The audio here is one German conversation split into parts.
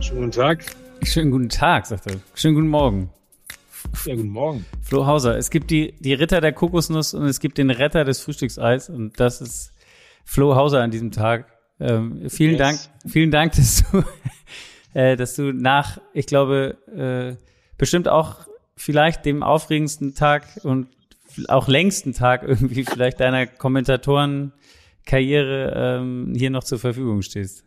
Schönen guten Tag. Schönen guten Tag, sagt er. Schönen guten Morgen. Ja, guten Morgen. Flo Hauser, es gibt die, die Ritter der Kokosnuss und es gibt den Retter des Frühstückseis und das ist Flo Hauser an diesem Tag. Ähm, vielen Yes. Dank, vielen Dank, dass du, äh, dass du nach, ich glaube, äh, bestimmt auch vielleicht dem aufregendsten Tag und auch längsten Tag irgendwie vielleicht deiner Kommentatorenkarriere ähm, hier noch zur Verfügung stehst.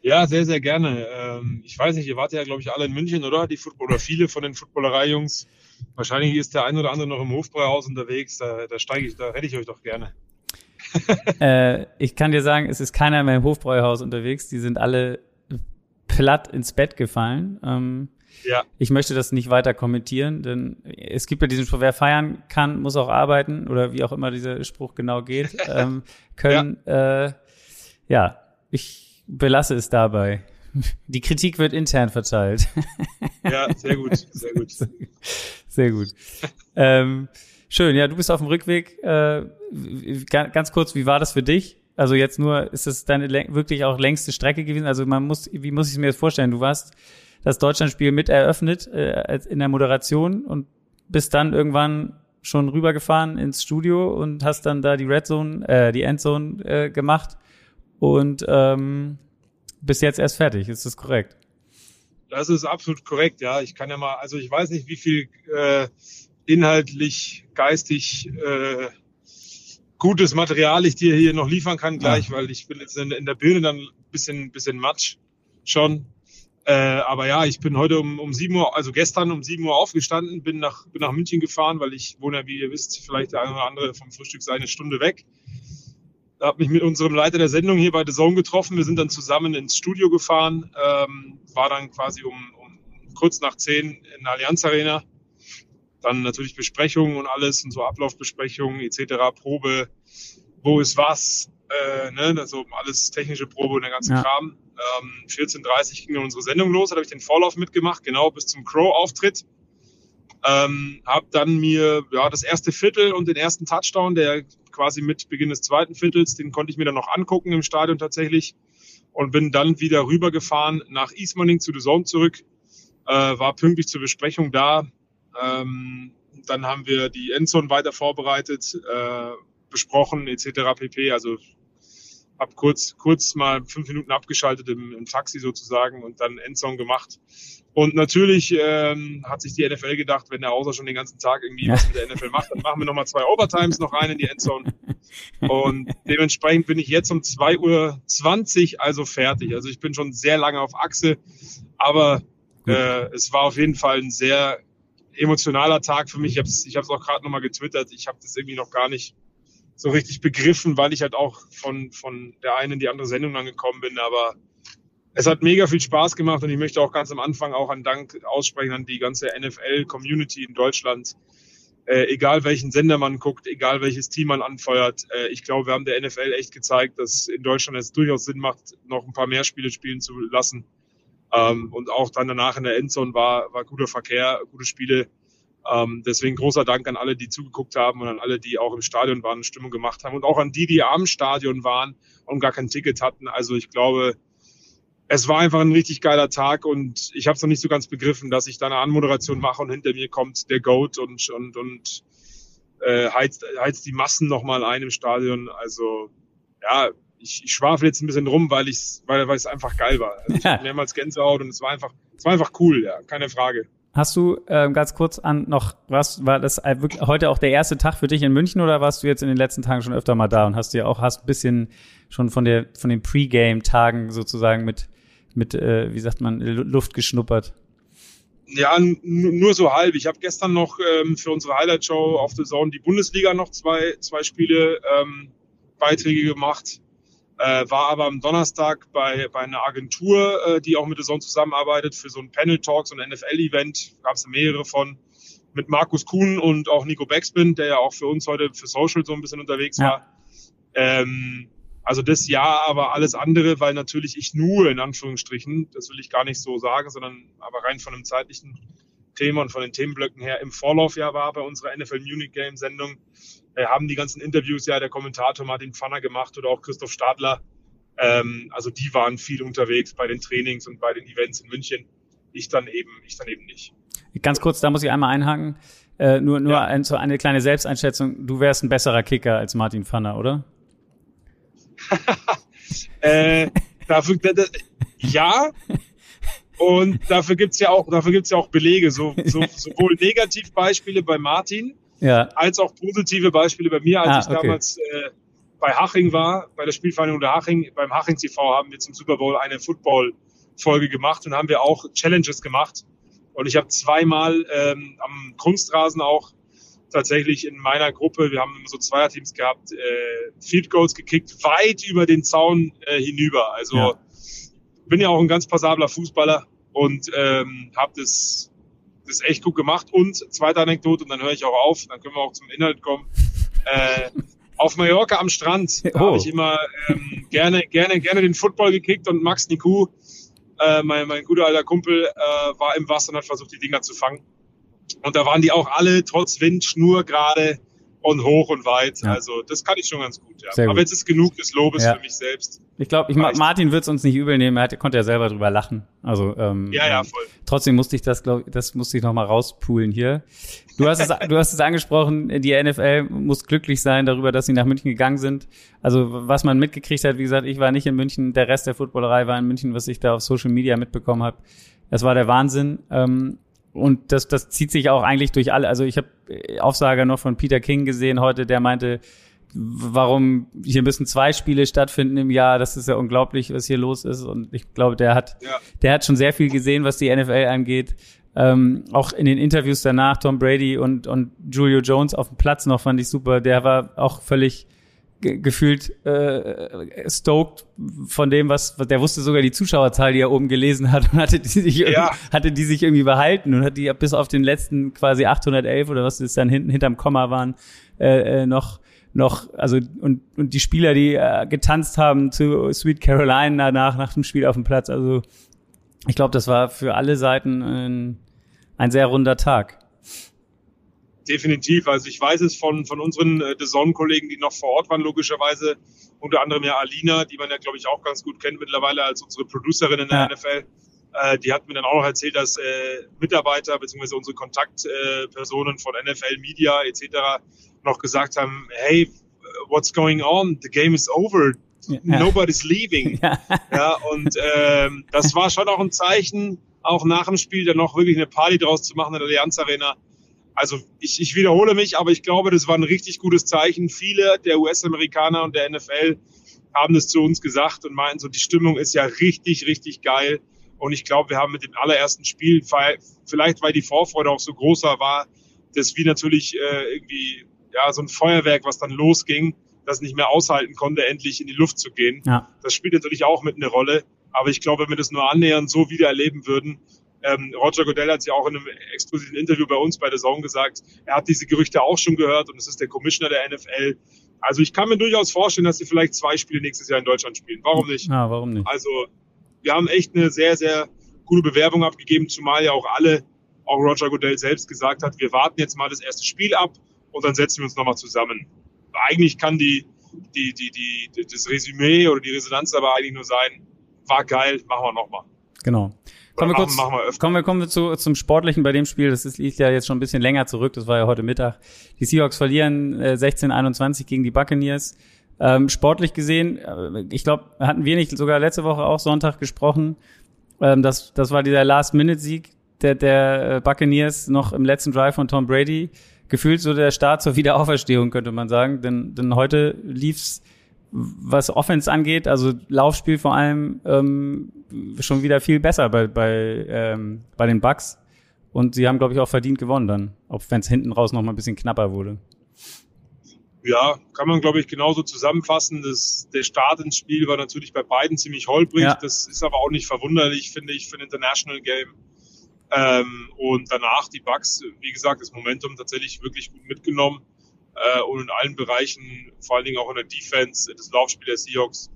Ja, sehr, sehr gerne. Ähm, ich weiß nicht, ihr wart ja, glaube ich, alle in München, oder? Die Football oder viele von den Footballerei-Jungs. Wahrscheinlich ist der ein oder andere noch im Hofbräuhaus unterwegs. Da, da steige ich, da rette ich euch doch gerne. Äh, ich kann dir sagen, es ist keiner mehr im Hofbräuhaus unterwegs. Die sind alle platt ins Bett gefallen. Ähm, Ja, ich möchte das nicht weiter kommentieren, denn es gibt ja diesen Spruch, wer feiern kann, muss auch arbeiten oder wie auch immer dieser Spruch genau geht. Ähm, können, ja. Äh, ja, ich belasse es dabei. Die Kritik wird intern verteilt. ja, sehr gut, sehr gut. Sehr gut. ähm, schön, ja, du bist auf dem Rückweg. Äh, ganz kurz, wie war das für dich? Also jetzt nur, ist das deine wirklich auch längste Strecke gewesen? Also man muss, wie muss ich mir das vorstellen? Du warst das Deutschlandspiel mit eröffnet äh, in der Moderation und bist dann irgendwann schon rübergefahren ins Studio und hast dann da die Red Zone, äh, die Endzone äh, gemacht und ähm, bist jetzt erst fertig. Ist das korrekt? Das ist absolut korrekt, ja. Ich kann ja mal, also ich weiß nicht, wie viel äh, inhaltlich, geistig äh, gutes Material ich dir hier noch liefern kann gleich, weil ich bin jetzt in, in der Birne dann ein bisschen, bisschen matsch schon. Äh, aber ja, ich bin heute um, um 7 Uhr, also gestern um 7 Uhr aufgestanden, bin nach, bin nach München gefahren, weil ich wohne ja, wie ihr wisst, vielleicht der eine oder andere vom Frühstück eine Stunde weg. Habe mich mit unserem Leiter der Sendung hier bei The Zone getroffen. Wir sind dann zusammen ins Studio gefahren, ähm, war dann quasi um, um kurz nach 10 in der Allianz Arena. Dann natürlich Besprechungen und alles und so Ablaufbesprechungen etc., Probe, wo ist was, äh, ne, also alles technische Probe und der ganze Ja. Kram. Ähm, 14.30 ging dann unsere Sendung los, da habe ich den Vorlauf mitgemacht, genau bis zum Crow-Auftritt. Ähm, habe dann mir ja das erste Viertel und den ersten Touchdown, der quasi mit Beginn des zweiten Viertels, den konnte ich mir dann noch angucken im Stadion tatsächlich und bin dann wieder rübergefahren nach Ismaning zu The Zone zurück, äh, war pünktlich zur Besprechung da. Ähm, dann haben wir die Endzone weiter vorbereitet, äh, besprochen etc. pp. Also habe kurz kurz mal fünf Minuten abgeschaltet im, im Taxi sozusagen und dann Endzone gemacht. Und natürlich ähm, hat sich die NFL gedacht, wenn der Außer schon den ganzen Tag irgendwie was mit der NFL macht, dann machen wir nochmal zwei Overtimes noch rein in die Endzone. Und dementsprechend bin ich jetzt um 2.20 Uhr also fertig. Also ich bin schon sehr lange auf Achse, aber äh, es war auf jeden Fall ein sehr emotionaler Tag für mich. Ich habe es ich auch gerade nochmal getwittert. Ich habe das irgendwie noch gar nicht so richtig begriffen, weil ich halt auch von, von der einen in die andere Sendung angekommen bin. Aber es hat mega viel Spaß gemacht und ich möchte auch ganz am Anfang auch einen Dank aussprechen an die ganze NFL-Community in Deutschland. Äh, egal welchen Sender man guckt, egal welches Team man anfeuert. Äh, ich glaube, wir haben der NFL echt gezeigt, dass in Deutschland es durchaus Sinn macht, noch ein paar mehr Spiele spielen zu lassen. Ähm, und auch dann danach in der Endzone war, war guter Verkehr, gute Spiele. Ähm, deswegen großer Dank an alle, die zugeguckt haben und an alle, die auch im Stadion waren und Stimmung gemacht haben und auch an die, die am Stadion waren und gar kein Ticket hatten. Also ich glaube, es war einfach ein richtig geiler Tag und ich habe es noch nicht so ganz begriffen, dass ich da eine Anmoderation mache und hinter mir kommt der Goat und und und äh, heizt, heizt die Massen nochmal ein im Stadion. Also ja, ich, ich schwafel jetzt ein bisschen rum, weil ich weil weil es einfach geil war. Also ich Ja. mehrmals Gänsehaut und es war einfach es war einfach cool, ja, keine Frage. Hast du ähm, ganz kurz an noch was war das wirklich heute auch der erste Tag für dich in München oder warst du jetzt in den letzten Tagen schon öfter mal da und hast dir auch hast ein bisschen schon von der von den Pre-Game Tagen sozusagen mit mit äh, wie sagt man Lu- Luft geschnuppert? Ja, nur so halb. Ich habe gestern noch ähm, für unsere Highlight-Show auf The Zone die Bundesliga noch zwei, zwei Spiele ähm, Beiträge gemacht. Äh, war aber am Donnerstag bei, bei einer Agentur, äh, die auch mit The Zone zusammenarbeitet, für so ein Panel Talk, so ein NFL-Event, gab es mehrere von, mit Markus Kuhn und auch Nico Backspin, der ja auch für uns heute für Social so ein bisschen unterwegs Ja. war. Ähm, Also das ja, aber alles andere, weil natürlich ich nur in Anführungsstrichen, das will ich gar nicht so sagen, sondern aber rein von einem zeitlichen Thema und von den Themenblöcken her im Vorlaufjahr war bei unserer NFL Munich Game Sendung, haben die ganzen Interviews ja der Kommentator Martin Pfanner gemacht oder auch Christoph Stadler. Ähm, also die waren viel unterwegs bei den Trainings und bei den Events in München. Ich dann eben, ich dann eben nicht. Ganz kurz, da muss ich einmal einhaken. Äh, nur nur ja. ein, so eine kleine Selbsteinschätzung. Du wärst ein besserer Kicker als Martin Pfanner, oder? äh, dafür, ja. Und dafür gibt's ja auch, dafür gibt's ja auch Belege, so, so, sowohl Negativbeispiele bei Martin, ja. als auch positive Beispiele bei mir, als ah, ich okay. damals äh, bei Haching war, bei der Spielvereinigung der Haching, beim Haching TV haben wir zum Super Bowl eine Football-Folge gemacht und haben wir auch Challenges gemacht. Und ich habe zweimal ähm, am Kunstrasen auch tatsächlich in meiner Gruppe, wir haben immer so Zweierteams gehabt, äh, Field Goals gekickt, weit über den Zaun äh, hinüber. Also ja. bin ja auch ein ganz passabler Fußballer und ähm, habe das, das echt gut gemacht. Und zweite Anekdote, und dann höre ich auch auf, dann können wir auch zum Inhalt kommen. Äh, auf Mallorca am Strand oh. habe ich immer ähm, gerne, gerne, gerne den Football gekickt und Max Niku, äh, mein, mein guter alter Kumpel, äh, war im Wasser und hat versucht, die Dinger zu fangen. Und da waren die auch alle trotz Wind schnurgerade und hoch und weit. Ja. Also das kann ich schon ganz gut. Ja. Gut. Aber jetzt ist genug des Lobes ja. für mich selbst. Ich glaube, ich, Martin wird es uns nicht übel nehmen. Er hat, konnte ja selber drüber lachen. Also ähm, ja, ja, voll. Trotzdem musste ich das, glaube das musste ich noch mal rauspulen hier. Du hast es, du hast es angesprochen. Die NFL muss glücklich sein darüber, dass sie nach München gegangen sind. Also was man mitgekriegt hat, wie gesagt, ich war nicht in München. Der Rest der Footballerei war in München, was ich da auf Social Media mitbekommen habe. Das war der Wahnsinn. Ähm, und das, das zieht sich auch eigentlich durch alle. Also ich habe Aufsager noch von Peter King gesehen heute, der meinte, warum hier müssen zwei Spiele stattfinden im Jahr. Das ist ja unglaublich, was hier los ist. Und ich glaube, der hat, ja. der hat schon sehr viel gesehen, was die NFL angeht. Ähm, auch in den Interviews danach, Tom Brady und, und Julio Jones auf dem Platz noch fand ich super. Der war auch völlig gefühlt äh, stoked von dem, was der wusste sogar die Zuschauerzahl, die er oben gelesen hat und hatte die sich ja. hatte die sich irgendwie behalten und hat die bis auf den letzten quasi 811 oder was es dann hinten hinterm Komma waren äh, äh, noch noch also und und die Spieler, die äh, getanzt haben zu Sweet Caroline danach nach dem Spiel auf dem Platz, also ich glaube, das war für alle Seiten ein, ein sehr runder Tag definitiv. Also ich weiß es von, von unseren äh, Deson-Kollegen, die noch vor Ort waren, logischerweise. Unter anderem ja Alina, die man ja, glaube ich, auch ganz gut kennt mittlerweile als unsere Producerin in der ja. NFL. Äh, die hat mir dann auch noch erzählt, dass äh, Mitarbeiter bzw. unsere Kontaktpersonen äh, von NFL Media etc. noch gesagt haben, hey, what's going on? The game is over. Ja. Nobody's leaving. Ja. ja und ähm, das war schon auch ein Zeichen, auch nach dem Spiel dann noch wirklich eine Party draus zu machen in der Allianz Arena also ich, ich wiederhole mich, aber ich glaube, das war ein richtig gutes Zeichen. Viele der US-Amerikaner und der NFL haben das zu uns gesagt und meinten so, die Stimmung ist ja richtig, richtig geil. Und ich glaube, wir haben mit dem allerersten Spiel, vielleicht weil die Vorfreude auch so großer war, dass wir natürlich äh, irgendwie ja so ein Feuerwerk, was dann losging, das nicht mehr aushalten konnte, endlich in die Luft zu gehen. Ja. Das spielt natürlich auch mit eine Rolle. Aber ich glaube, wenn wir das nur annähernd so wieder erleben würden, ähm, Roger Goodell hat ja auch in einem exklusiven Interview bei uns bei der Zone gesagt, er hat diese Gerüchte auch schon gehört und es ist der Commissioner der NFL. Also ich kann mir durchaus vorstellen, dass sie vielleicht zwei Spiele nächstes Jahr in Deutschland spielen. Warum nicht? Ja, warum nicht? Also wir haben echt eine sehr, sehr gute Bewerbung abgegeben, zumal ja auch alle, auch Roger Goodell selbst gesagt hat, wir warten jetzt mal das erste Spiel ab und dann setzen wir uns nochmal zusammen. Eigentlich kann die, die, die, die, das Resümee oder die Resonanz aber eigentlich nur sein, war geil, machen wir nochmal. Genau. Kommen wir kurz, machen wir kommen wir, kommen wir zu, zum Sportlichen bei dem Spiel. Das ist, liegt ja jetzt schon ein bisschen länger zurück. Das war ja heute Mittag. Die Seahawks verlieren äh, 16-21 gegen die Buccaneers. Ähm, sportlich gesehen, äh, ich glaube, hatten wir nicht sogar letzte Woche auch Sonntag gesprochen. Ähm, das, das war dieser Last-Minute-Sieg der, der äh, Buccaneers noch im letzten Drive von Tom Brady. Gefühlt so der Start zur Wiederauferstehung, könnte man sagen. Denn, denn heute lief's was Offense angeht, also Laufspiel vor allem, ähm, schon wieder viel besser bei, bei, ähm, bei den Bucks. Und sie haben, glaube ich, auch verdient gewonnen dann, auch wenn es hinten raus noch mal ein bisschen knapper wurde. Ja, kann man, glaube ich, genauso zusammenfassen. Das, der Start ins Spiel war natürlich bei beiden ziemlich holprig. Ja. Das ist aber auch nicht verwunderlich, finde ich, für ein International Game. Ähm, und danach die Bucks, wie gesagt, das Momentum tatsächlich wirklich gut mitgenommen äh, und in allen Bereichen, vor allen Dingen auch in der Defense, das Laufspiel der Seahawks,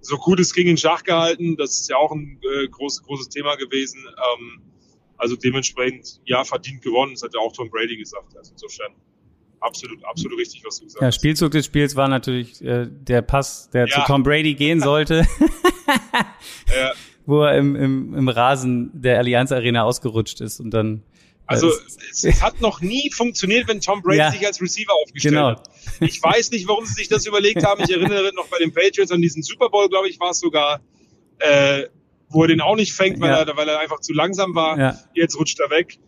so gut es ging in Schach gehalten. Das ist ja auch ein äh, groß, großes Thema gewesen. Ähm, also dementsprechend, ja, verdient gewonnen. Das hat ja auch Tom Brady gesagt. Also insofern absolut, absolut richtig, was du gesagt hast. Ja, Spielzug des Spiels war natürlich äh, der Pass, der ja. zu Tom Brady gehen sollte. ja. Wo er im, im, im Rasen der Allianz Arena ausgerutscht ist und dann also es, es, hat noch nie funktioniert, wenn Tom Brady ja. sich als Receiver aufgestellt genau. hat. Ich weiß nicht, warum sie sich das überlegt haben. Ich erinnere noch bei den Patriots an diesen Super Bowl, glaube ich, war es sogar, äh, wo er den auch nicht fängt, weil, ja. er, weil er einfach zu langsam war. Ja. Jetzt rutscht er weg.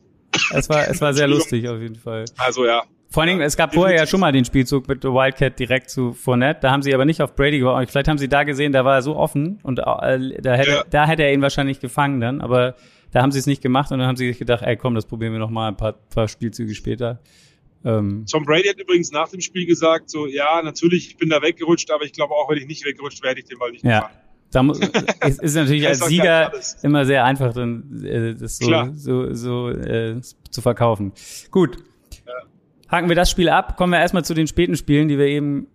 Es war, es war sehr lustig auf jeden Fall. Also ja. Vor allen Dingen, es gab vorher ja schon mal den Spielzug mit Wildcat direkt zu Fournette. Da haben sie aber nicht auf Brady gewartet. Vielleicht haben sie da gesehen, da war er so offen und äh, da, hätte, ja. da hätte er ihn wahrscheinlich gefangen dann. Aber da haben sie es nicht gemacht und dann haben sie sich gedacht, ey komm, das probieren wir noch mal ein paar, paar Spielzüge später. Ähm, Tom Brady hat übrigens nach dem Spiel gesagt, so ja, natürlich, ich bin da weggerutscht, aber ich glaube auch, wenn ich nicht weggerutscht wäre, hätte ich den Ball nicht ja. gefangen. Da muss, es ist natürlich als Sieger immer sehr einfach, dann äh, das so, Klar. so, so äh, zu verkaufen. Gut. Ja. Haken wir das Spiel ab, kommen wir erstmal zu den späten Spielen, die wir eben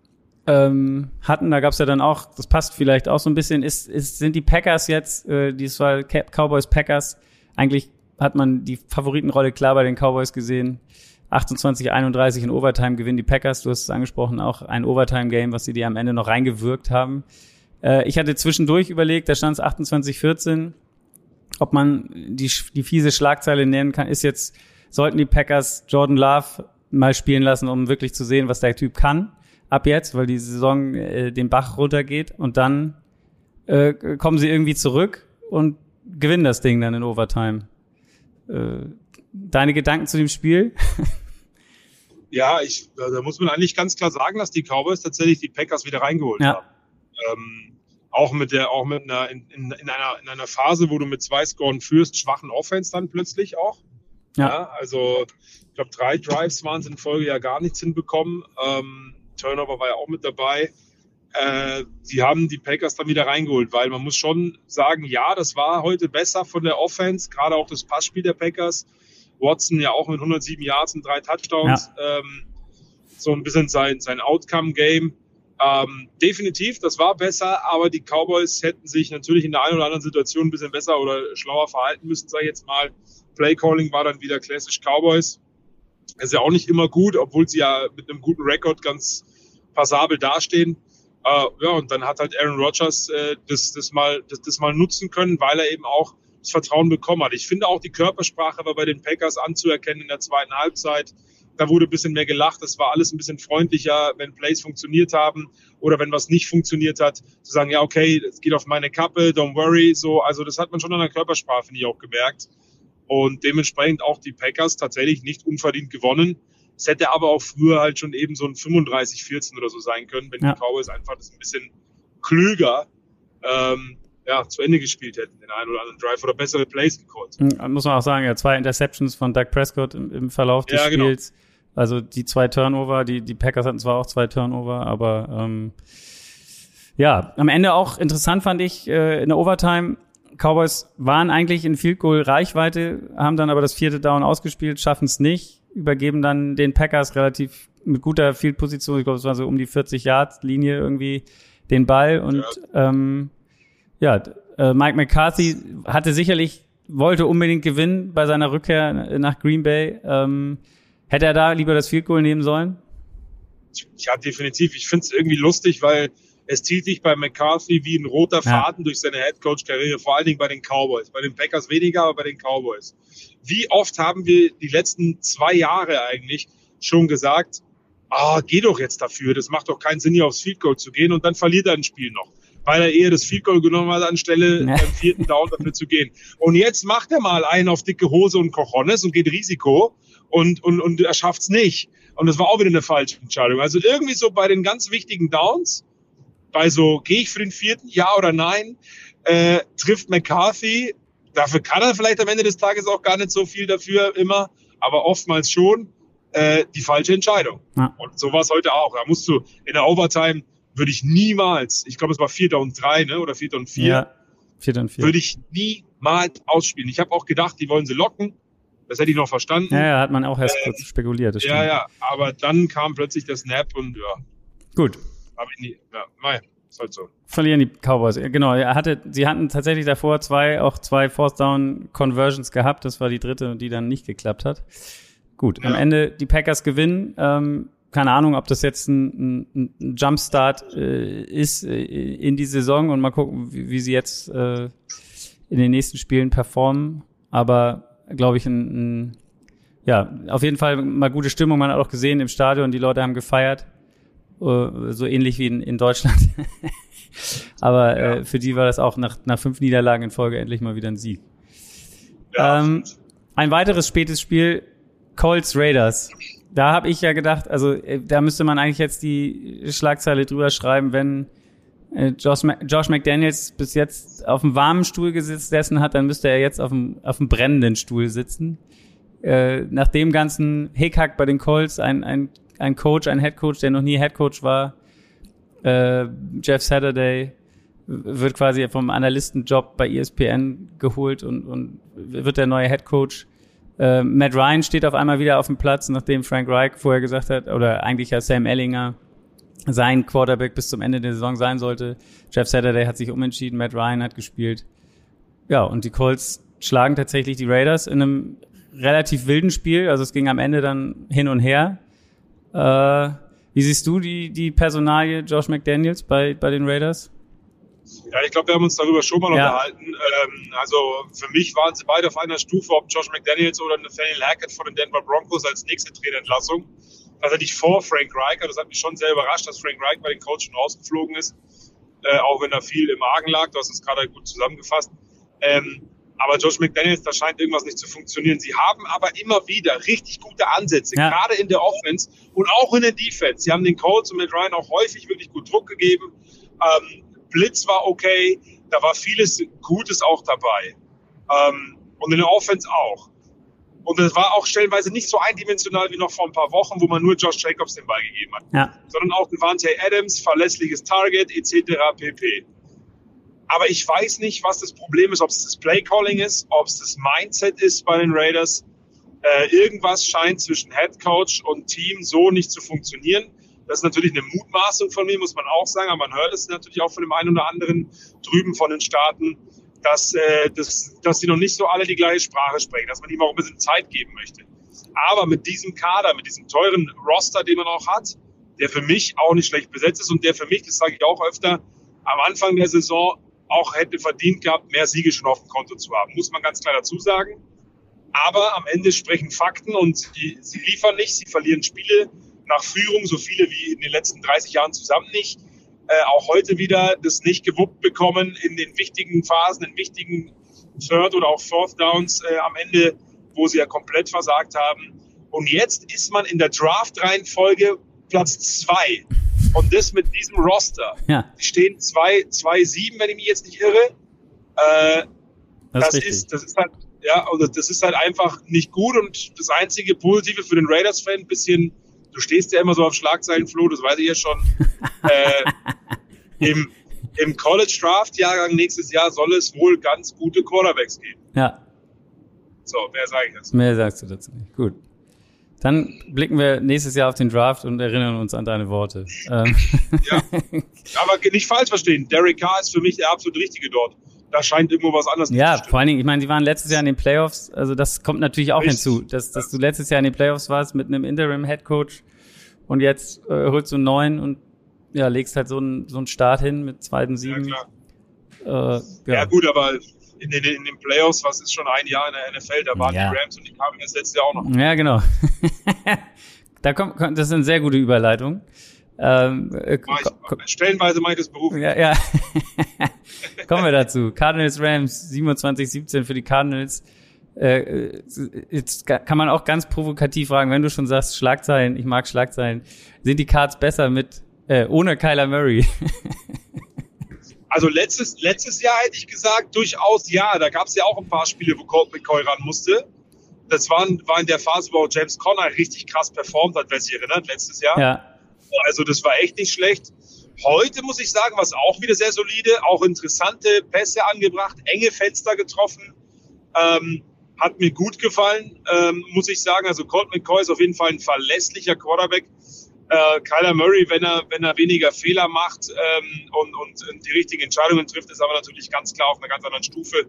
ähm, hatten. Da gab es ja dann auch, das passt vielleicht auch so ein bisschen, ist, ist, sind die Packers jetzt, äh, dies war Cowboys Packers, eigentlich hat man die Favoritenrolle klar bei den Cowboys gesehen. 28, 31 in Overtime gewinnen die Packers. Du hast es angesprochen, auch ein Overtime-Game, was sie dir am Ende noch reingewirkt haben. Äh, ich hatte zwischendurch überlegt, da stand es 28, 14. Ob man die, die fiese Schlagzeile nennen kann, ist jetzt, sollten die Packers Jordan Love mal spielen lassen, um wirklich zu sehen, was der Typ kann. Ab jetzt, weil die Saison äh, den Bach runtergeht und dann äh, kommen sie irgendwie zurück und gewinnen das Ding dann in Overtime. Äh, deine Gedanken zu dem Spiel? ja, ich, da muss man eigentlich ganz klar sagen, dass die Cowboys tatsächlich die Packers wieder reingeholt ja. haben. Ähm, auch mit der, auch mit einer, in, in, in, einer, in einer Phase, wo du mit zwei Scoren führst, schwachen Offense dann plötzlich auch. Ja. ja also, ich glaube, drei Drives waren es in Folge ja gar nichts hinbekommen. Ähm, Turnover war ja auch mit dabei äh, sie haben die Packers dann wieder reingeholt, weil man muss schon sagen, ja, das war heute besser von der Offense, gerade auch das Passspiel der Packers. Watson ja auch mit 107 Yards und drei Touchdowns, ja. ähm, so ein bisschen sein, sein Outcome-Game. Ähm, definitiv, das war besser, aber die Cowboys hätten sich natürlich in der einen oder anderen Situation ein bisschen besser oder schlauer verhalten müssen, sage ich jetzt mal. Play-Calling war dann wieder klassisch Cowboys. ist ja auch nicht immer gut, obwohl sie ja mit einem guten Rekord ganz passabel dastehen. Äh, ja, und dann hat halt Aaron Rodgers äh, das, das, mal, das, das mal nutzen können, weil er eben auch das Vertrauen bekommen hat. Ich finde auch die Körpersprache war bei den Packers anzuerkennen in der zweiten Halbzeit. Da wurde ein bisschen mehr gelacht. Das war alles ein bisschen freundlicher, wenn Plays funktioniert haben oder wenn was nicht funktioniert hat, zu sagen, ja, okay, es geht auf meine Kappe, don't worry. So, also das hat man schon an der Körpersprache, finde ich, auch gemerkt. Und dementsprechend auch die Packers tatsächlich nicht unverdient gewonnen. Es hätte aber auch früher halt schon eben so ein 35-14 oder so sein können, wenn ja. die Cowboys einfach das ein bisschen klüger ähm, ja, zu Ende gespielt hätten, den einen oder anderen Drive oder bessere Plays gecallt. Mhm, muss man auch sagen, ja, zwei Interceptions von Doug Prescott im, im Verlauf des ja, genau. Spiels. Also die zwei Turnover, die, die Packers hatten zwar auch zwei Turnover, aber ähm, ja, am Ende auch interessant fand ich äh, in der Overtime. Cowboys waren eigentlich in Field Goal Reichweite, haben dann aber das vierte Down ausgespielt, schaffen es nicht übergeben dann den Packers relativ mit guter Field-Position, ich glaube, es war so um die 40 Yard Linie irgendwie den Ball und ja, ähm, ja äh, Mike McCarthy hatte sicherlich wollte unbedingt gewinnen bei seiner Rückkehr nach Green Bay. Ähm, hätte er da lieber das Field Goal nehmen sollen? Ja, definitiv. Ich finde es irgendwie lustig, weil es zieht sich bei McCarthy wie ein roter Faden ja. durch seine Headcoach-Karriere, vor allen Dingen bei den Cowboys. Bei den Packers weniger, aber bei den Cowboys. Wie oft haben wir die letzten zwei Jahre eigentlich schon gesagt, ah, geh doch jetzt dafür, das macht doch keinen Sinn, hier aufs Field Goal zu gehen und dann verliert er ein Spiel noch, weil er eher das Field Goal genommen hat, anstelle nee. beim vierten Down dafür zu gehen. Und jetzt macht er mal einen auf dicke Hose und Cojones und geht Risiko und, und, und er schafft's nicht. Und das war auch wieder eine falsche Entscheidung. Also irgendwie so bei den ganz wichtigen Downs bei so, gehe ich für den vierten, ja oder nein, äh, trifft McCarthy. Dafür kann er vielleicht am Ende des Tages auch gar nicht so viel dafür immer, aber oftmals schon äh, die falsche Entscheidung. Ja. Und so war es heute auch. Da musst du in der Overtime würde ich niemals, ich glaube es war Vierter und drei, ne? Oder Vierter und vier. Ja, Vierter und vier. Würde ich niemals ausspielen. Ich habe auch gedacht, die wollen sie locken. Das hätte ich noch verstanden. Ja, ja hat man auch erst äh, kurz spekuliert. ja, stimmt. ja, aber dann kam plötzlich der Snap und ja. Gut. Aber in die, ja, mei, ist halt so. Verlieren die Cowboys. Genau, er hatte, sie hatten tatsächlich davor zwei, auch zwei Fourth Down Conversions gehabt. Das war die dritte, die dann nicht geklappt hat. Gut, ja. am Ende die Packers gewinnen. Ähm, keine Ahnung, ob das jetzt ein, ein, ein Jumpstart äh, ist äh, in die Saison und mal gucken, wie, wie sie jetzt äh, in den nächsten Spielen performen. Aber glaube ich, ein, ein, ja, auf jeden Fall mal gute Stimmung. Man hat auch gesehen im Stadion, die Leute haben gefeiert. Uh, so ähnlich wie in, in Deutschland. Aber ja. äh, für die war das auch nach, nach fünf Niederlagen in Folge endlich mal wieder ein Sieg. Ja, ähm, ein weiteres spätes Spiel, Colts Raiders da habe ich ja gedacht, also äh, da müsste man eigentlich jetzt die Schlagzeile drüber schreiben, wenn äh, Josh, Josh McDaniels bis jetzt auf dem warmen Stuhl gesessen hat, dann müsste er jetzt auf dem, auf dem brennenden Stuhl sitzen. Äh, nach dem ganzen Hickhack bei den Colts, ein, ein, ein Coach, ein Head Coach, der noch nie Head Coach war, äh, Jeff Saturday, wird quasi vom Analystenjob bei ESPN geholt und, und wird der neue Head Coach. Äh, Matt Ryan steht auf einmal wieder auf dem Platz, nachdem Frank Reich vorher gesagt hat, oder eigentlich ja Sam Ellinger sein Quarterback bis zum Ende der Saison sein sollte. Jeff Saturday hat sich umentschieden, Matt Ryan hat gespielt. Ja, und die Colts schlagen tatsächlich die Raiders in einem relativ wilden Spiel. Also es ging am Ende dann hin und her. Äh, wie siehst du die, die Personalie Josh McDaniels bei, bei den Raiders? Ja, ich glaube, wir haben uns darüber schon mal ja. unterhalten. Ähm, also für mich waren sie beide auf einer Stufe, ob Josh McDaniels oder Nathaniel Hackett von den Denver Broncos als nächste Trainerentlassung. Tatsächlich vor Frank Reich. Das hat mich schon sehr überrascht, dass Frank Reich bei den Coach schon rausgeflogen ist. Äh, auch wenn da viel im Argen lag. Du hast es gerade gut zusammengefasst. Ähm, aber Josh McDaniels, da scheint irgendwas nicht zu funktionieren. Sie haben aber immer wieder richtig gute Ansätze, ja. gerade in der Offense und auch in der Defense. Sie haben den Colts und mit Ryan auch häufig wirklich gut Druck gegeben. Ähm, Blitz war okay, da war vieles Gutes auch dabei. Ähm, und in der Offense auch. Und es war auch stellenweise nicht so eindimensional wie noch vor ein paar Wochen, wo man nur Josh Jacobs den Ball gegeben hat. Ja. Sondern auch Devante Adams, verlässliches Target, etc. pp. Aber ich weiß nicht, was das Problem ist, ob es das Playcalling ist, ob es das Mindset ist bei den Raiders. Äh, irgendwas scheint zwischen Head Coach und Team so nicht zu funktionieren. Das ist natürlich eine Mutmaßung von mir, muss man auch sagen, aber man hört es natürlich auch von dem einen oder anderen drüben von den Staaten, dass, äh, dass, dass die noch nicht so alle die gleiche Sprache sprechen, dass man ihm auch ein bisschen Zeit geben möchte. Aber mit diesem Kader, mit diesem teuren Roster, den man auch hat, der für mich auch nicht schlecht besetzt ist und der für mich, das sage ich auch öfter, am Anfang der Saison auch hätte verdient gehabt, mehr Siege schon auf dem Konto zu haben. Muss man ganz klar dazu sagen. Aber am Ende sprechen Fakten und sie, sie liefern nicht, sie verlieren Spiele, nach Führung, so viele wie in den letzten 30 Jahren zusammen nicht. Äh, auch heute wieder das nicht gewuppt bekommen in den wichtigen Phasen, in wichtigen Third oder auch Fourth Downs äh, am Ende, wo sie ja komplett versagt haben. Und jetzt ist man in der Draft-Reihenfolge Platz zwei. Und das mit diesem Roster. Ja. Die stehen zwei, zwei, sieben, wenn ich mich jetzt nicht irre. Äh, das, das ist, das ist halt, ja, also das ist halt einfach nicht gut und das einzige Positive für den Raiders-Fan, bisschen du stehst ja immer so auf Schlagzeilen, Flo, das weiß ich ja schon. äh, Im, im College Draft Jahrgang nächstes Jahr soll es wohl ganz gute Quarterbacks geben. Ja. So, mehr sage ich jetzt. Mehr sagst du dazu nicht. Gut. Dann blicken wir nächstes Jahr auf den Draft und erinnern uns an deine Worte. Ähm. ja. Aber nicht falsch verstehen. Derek Carr ist für mich der absolut Richtige dort da scheint irgendwo was anderes ja, zu Ja, vor allen Dingen, ich meine, die waren letztes Jahr in den Playoffs, also das kommt natürlich auch Richtig. hinzu, dass, dass du letztes Jahr in den Playoffs warst mit einem Interim-Headcoach und jetzt äh, holst du einen neuen und ja, legst halt so einen, so einen Start hin mit zweiten Siegen. Ja, klar. Äh, ja. ja, gut, aber in den, in den Playoffs, was ist schon ein Jahr in der NFL, da waren ja. die Rams und die Cardinals letztes Jahr auch noch. Ja, genau. da kommt, das ist eine sehr gute Überleitung. Ähm, äh, stellenweise ich das Beruf. Ja, ja. Kommen wir dazu. Cardinals Rams 27-17 für die Cardinals. Äh, jetzt kann man auch ganz provokativ fragen, wenn du schon sagst Schlagzeilen, ich mag Schlagzeilen, sind die Cards besser mit äh, ohne Kyler Murray? also letztes, letztes Jahr hätte ich gesagt, durchaus ja. Da gab es ja auch ein paar Spiele, wo Colt McCoy ran musste. Das waren, war in der Phase, wo James Conner richtig krass performt hat, wer sich erinnert, letztes Jahr. Ja. Also das war echt nicht schlecht. Heute muss ich sagen, was auch wieder sehr solide, auch interessante Pässe angebracht, enge Fenster getroffen. Ähm, hat mir gut gefallen, ähm, muss ich sagen. Also Colt McCoy ist auf jeden Fall ein verlässlicher Quarterback. Äh, Kyler Murray, wenn er, wenn er weniger Fehler macht ähm, und, und die richtigen Entscheidungen trifft, ist aber natürlich ganz klar auf einer ganz anderen Stufe.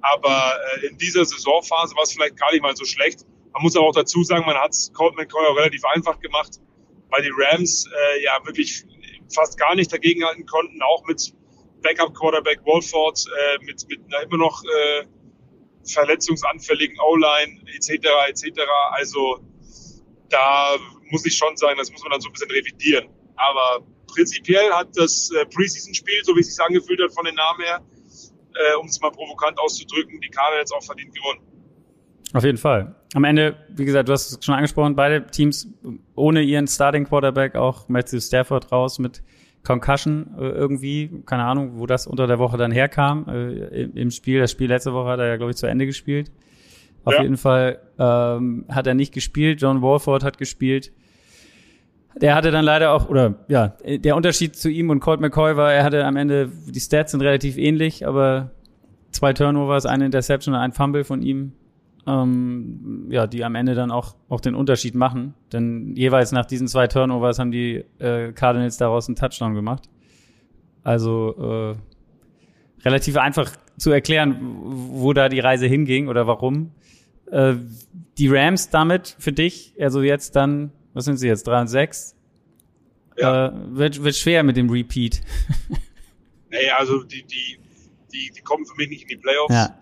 Aber äh, in dieser Saisonphase war es vielleicht gar nicht mal so schlecht. Man muss aber auch dazu sagen, man hat es Colt auch relativ einfach gemacht, weil die Rams äh, ja wirklich fast gar nicht dagegenhalten konnten, auch mit Backup-Quarterback Wolford, äh, mit, mit einer immer noch äh, verletzungsanfälligen O-Line etc. etc. Also da muss ich schon sagen, das muss man dann so ein bisschen revidieren. Aber prinzipiell hat das äh, Preseason-Spiel, so wie es sich angefühlt hat von den Namen her, äh, um es mal provokant auszudrücken, die jetzt auch verdient gewonnen. Auf jeden Fall. Am Ende, wie gesagt, du hast es schon angesprochen, beide Teams ohne ihren Starting Quarterback, auch Matthew Stafford raus mit Concussion äh, irgendwie, keine Ahnung, wo das unter der Woche dann herkam äh, im Spiel. Das Spiel letzte Woche hat er ja, glaube ich, zu Ende gespielt. Auf ja. jeden Fall ähm, hat er nicht gespielt. John Walford hat gespielt. Der hatte dann leider auch, oder ja, der Unterschied zu ihm und Colt McCoy war, er hatte am Ende, die Stats sind relativ ähnlich, aber zwei Turnovers, eine Interception und ein Fumble von ihm ähm, ja, die am Ende dann auch, auch den Unterschied machen. Denn jeweils nach diesen zwei Turnovers haben die äh, Cardinals daraus einen Touchdown gemacht. Also äh, relativ einfach zu erklären, wo da die Reise hinging oder warum. Äh, die Rams damit für dich, also jetzt dann, was sind sie jetzt, 3 und 6? Ja. Äh, wird, wird schwer mit dem Repeat. naja, also die, die, die, die kommen für mich nicht in die Playoffs. Ja.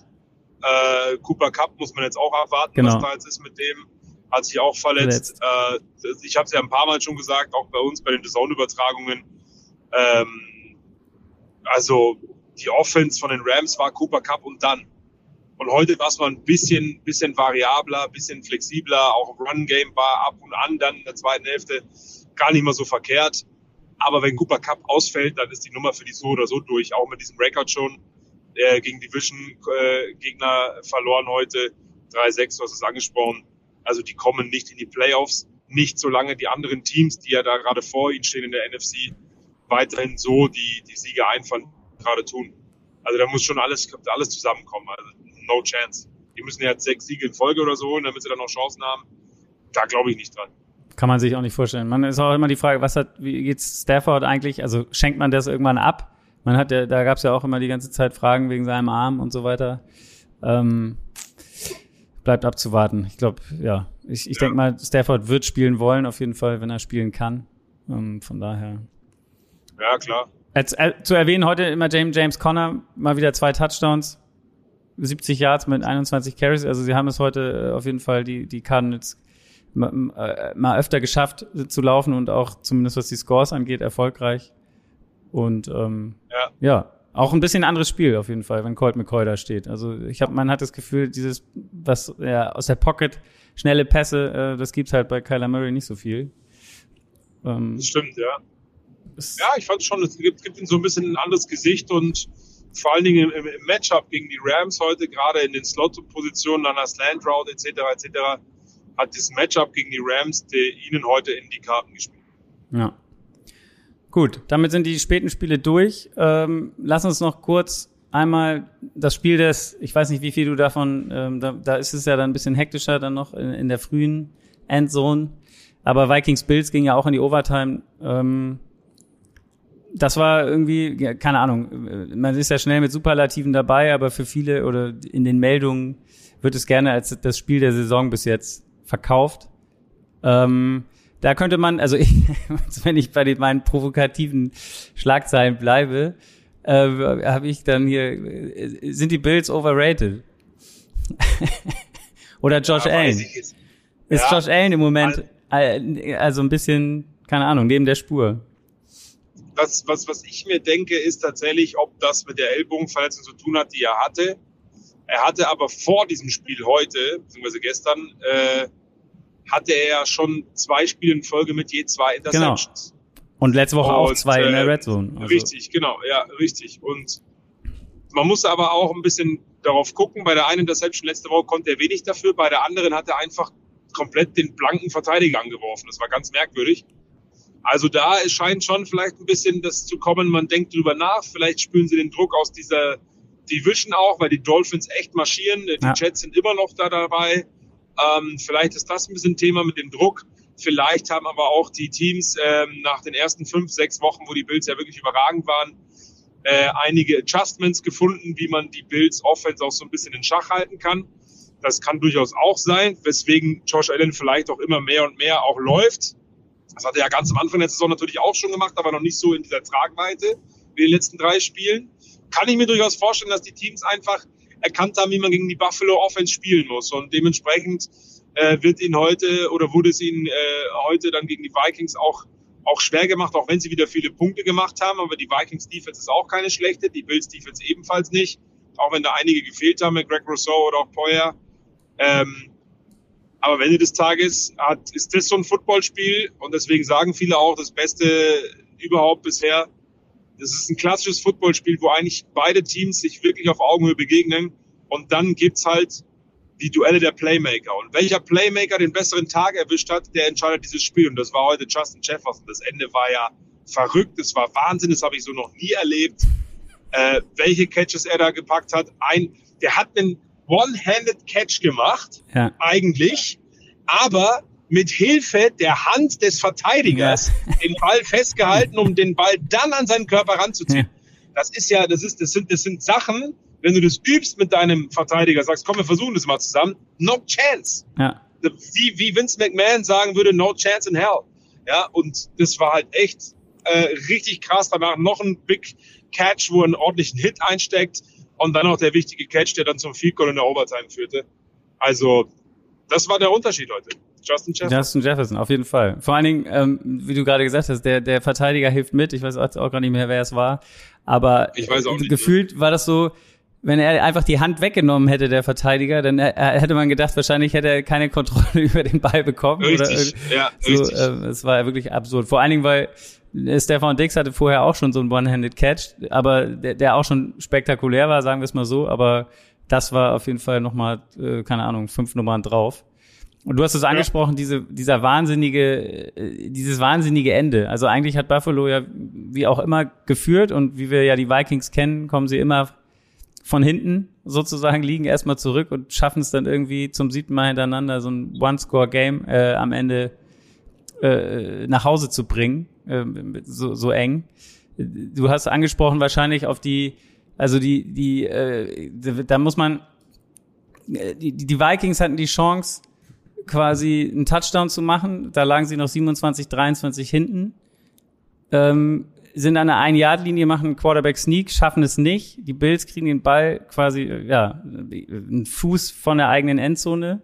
Äh, Cooper Cup muss man jetzt auch abwarten, genau. was da jetzt ist mit dem. Hat sich auch verletzt. verletzt. Äh, ich habe es ja ein paar Mal schon gesagt, auch bei uns bei den Zone-Übertragungen. Ähm, also die Offense von den Rams war Cooper Cup und dann. Und heute war es mal ein bisschen, bisschen variabler, bisschen flexibler. Auch Run Game war ab und an dann in der zweiten Hälfte gar nicht mehr so verkehrt. Aber wenn Cooper Cup ausfällt, dann ist die Nummer für die so oder so durch. Auch mit diesem Record schon äh, gegen Division-Gegner äh, verloren heute. 3-6, du hast es angesprochen. Also die kommen nicht in die Playoffs. Nicht solange die anderen Teams, die ja da gerade vor ihnen stehen in der NFC, weiterhin so die, die Siege einfahren gerade tun. Also da muss schon alles, alles zusammenkommen. Also no chance. Die müssen ja jetzt sechs Siege in Folge oder so holen, damit sie dann noch Chancen haben. Da glaube ich nicht dran. Kann man sich auch nicht vorstellen. Man ist auch immer die Frage, was hat, wie geht's Stafford eigentlich? Also schenkt man das irgendwann ab? Man hat ja, da gab es ja auch immer die ganze Zeit Fragen wegen seinem Arm und so weiter. Ähm, bleibt abzuwarten. Ich glaube, ja. Ich, ich ja. denke mal, Stafford wird spielen wollen, auf jeden Fall, wenn er spielen kann. Ähm, von daher. Ja, klar. Als, äh, zu erwähnen, heute immer James, James Conner, mal wieder zwei Touchdowns, 70 Yards mit 21 Carries. Also sie haben es heute äh, auf jeden Fall, die, die Cardinals, mal, äh, mal öfter geschafft zu laufen und auch zumindest was die Scores angeht, erfolgreich. Und ähm, ja. ja, auch ein bisschen anderes Spiel auf jeden Fall, wenn Colt McCoy da steht. Also ich habe, man hat das Gefühl, dieses, was ja aus der Pocket schnelle Pässe, äh, das gibt's halt bei Kyler Murray nicht so viel. Ähm, das stimmt, ja. Ja, ich fand schon, es gibt, gibt ihm so ein bisschen ein anderes Gesicht und vor allen Dingen im, im Matchup gegen die Rams heute, gerade in den Slot-Positionen, an der Slant Route etc. etc., hat dieses Matchup gegen die Rams die ihnen heute in die Karten gespielt. Ja. Gut, damit sind die späten Spiele durch. Ähm, lass uns noch kurz einmal das Spiel des, ich weiß nicht, wie viel du davon, ähm, da, da ist es ja dann ein bisschen hektischer dann noch in, in der frühen Endzone. Aber Vikings Bills ging ja auch in die Overtime. Ähm, das war irgendwie, ja, keine Ahnung, man ist ja schnell mit Superlativen dabei, aber für viele oder in den Meldungen wird es gerne als das Spiel der Saison bis jetzt verkauft. Ähm, da könnte man, also ich, wenn ich bei den, meinen provokativen Schlagzeilen bleibe, äh, habe ich dann hier, äh, sind die Bills overrated? Oder Josh ja, Allen? Ist ja. Josh Allen im Moment äh, also ein bisschen, keine Ahnung, neben der Spur? Was, was, was ich mir denke, ist tatsächlich, ob das mit der Ellbogenverletzung zu tun hat, die er hatte. Er hatte aber vor diesem Spiel heute, beziehungsweise gestern, äh, hatte er ja schon zwei Spiele in Folge mit je zwei Interceptions. Genau. Und letzte Woche und, auch zwei in der Red Zone. Also. Richtig, genau, ja, richtig. Und man muss aber auch ein bisschen darauf gucken. Bei der einen Interception letzte Woche konnte er wenig dafür, bei der anderen hat er einfach komplett den blanken Verteidiger angeworfen. Das war ganz merkwürdig. Also da scheint schon vielleicht ein bisschen das zu kommen. Man denkt drüber nach. Vielleicht spüren sie den Druck aus dieser Division auch, weil die Dolphins echt marschieren. Die ja. Jets sind immer noch da dabei. Ähm, vielleicht ist das ein bisschen Thema mit dem Druck. Vielleicht haben aber auch die Teams ähm, nach den ersten fünf, sechs Wochen, wo die Bills ja wirklich überragend waren, äh, einige Adjustments gefunden, wie man die Bills Offense auch so ein bisschen in Schach halten kann. Das kann durchaus auch sein, weswegen Josh Allen vielleicht auch immer mehr und mehr auch läuft. Das hat er ja ganz am Anfang der Saison natürlich auch schon gemacht, aber noch nicht so in dieser Tragweite wie in den letzten drei Spielen. Kann ich mir durchaus vorstellen, dass die Teams einfach erkannt haben, wie man gegen die Buffalo Offense spielen muss. Und dementsprechend äh, wird ihnen heute oder wurde es ihnen äh, heute dann gegen die Vikings auch, auch schwer gemacht, auch wenn sie wieder viele Punkte gemacht haben. Aber die Vikings Defense ist auch keine schlechte, die Bills Defense ebenfalls nicht. Auch wenn da einige gefehlt haben mit Greg Rousseau oder auch Poyer. Ähm, aber am Ende des Tages hat, ist das so ein Footballspiel und deswegen sagen viele auch, das Beste überhaupt bisher. Das ist ein klassisches Footballspiel, wo eigentlich beide Teams sich wirklich auf Augenhöhe begegnen und dann gibt's halt die Duelle der Playmaker. Und welcher Playmaker den besseren Tag erwischt hat, der entscheidet dieses Spiel. Und das war heute Justin Jefferson. Das Ende war ja verrückt, das war Wahnsinn, das habe ich so noch nie erlebt. Äh, welche Catches er da gepackt hat. Ein, der hat einen One-Handed Catch gemacht, ja. eigentlich, aber mit Hilfe der Hand des Verteidigers ja. den Ball festgehalten, um den Ball dann an seinen Körper ranzuziehen. Ja. Das ist ja, das ist, das sind, das sind Sachen, wenn du das übst mit deinem Verteidiger, sagst, komm, wir versuchen das mal zusammen, no chance. Ja. Wie, wie Vince McMahon sagen würde, no chance in hell. Ja, und das war halt echt äh, richtig krass. Danach noch ein Big Catch, wo er einen ordentlichen Hit einsteckt. Und dann noch der wichtige Catch, der dann zum Field Goal in der Overtime führte. Also, das war der Unterschied heute. Justin Jefferson. Justin Jefferson, auf jeden Fall. Vor allen Dingen, ähm, wie du gerade gesagt hast, der, der Verteidiger hilft mit. Ich weiß auch gar nicht mehr, wer es war. Aber nicht, gefühlt war das so, wenn er einfach die Hand weggenommen hätte, der Verteidiger, dann hätte man gedacht, wahrscheinlich hätte er keine Kontrolle über den Ball bekommen. Richtig, oder ja, so, richtig. Äh, es war wirklich absurd. Vor allen Dingen, weil äh, Stefan Dix hatte vorher auch schon so einen One-Handed Catch, aber der, der auch schon spektakulär war, sagen wir es mal so, aber das war auf jeden Fall nochmal, äh, keine Ahnung, fünf Nummern drauf. Und du hast es angesprochen, diese, dieser wahnsinnige, äh, dieses wahnsinnige Ende. Also eigentlich hat Buffalo ja wie auch immer geführt und wie wir ja die Vikings kennen, kommen sie immer von hinten sozusagen, liegen erstmal zurück und schaffen es dann irgendwie zum siebten Mal hintereinander so ein One-Score-Game äh, am Ende äh, nach Hause zu bringen, äh, so, so eng. Du hast angesprochen wahrscheinlich auf die, also die, die, äh, da muss man, äh, die, die Vikings hatten die Chance, quasi einen Touchdown zu machen. Da lagen sie noch 27, 23 hinten. Ähm, sind an der Ein-Yard-Linie, machen einen Quarterback-Sneak, schaffen es nicht. Die Bills kriegen den Ball quasi, ja, einen Fuß von der eigenen Endzone,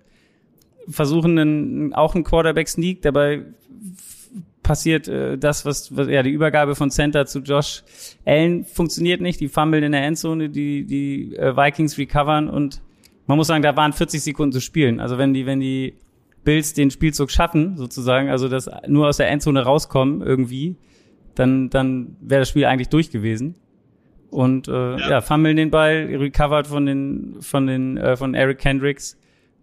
versuchen einen, auch einen Quarterback-Sneak, dabei passiert äh, das, was, was ja die Übergabe von Center zu Josh Allen funktioniert nicht. Die fummeln in der Endzone, die die äh, Vikings recovern und man muss sagen, da waren 40 Sekunden zu spielen. Also wenn die wenn die Bills den Spielzug schaffen, sozusagen, also das nur aus der Endzone rauskommen irgendwie, dann, dann wäre das Spiel eigentlich durch gewesen. Und äh, ja. ja, fummeln den Ball, recovered von den, von den, äh, von Eric Kendricks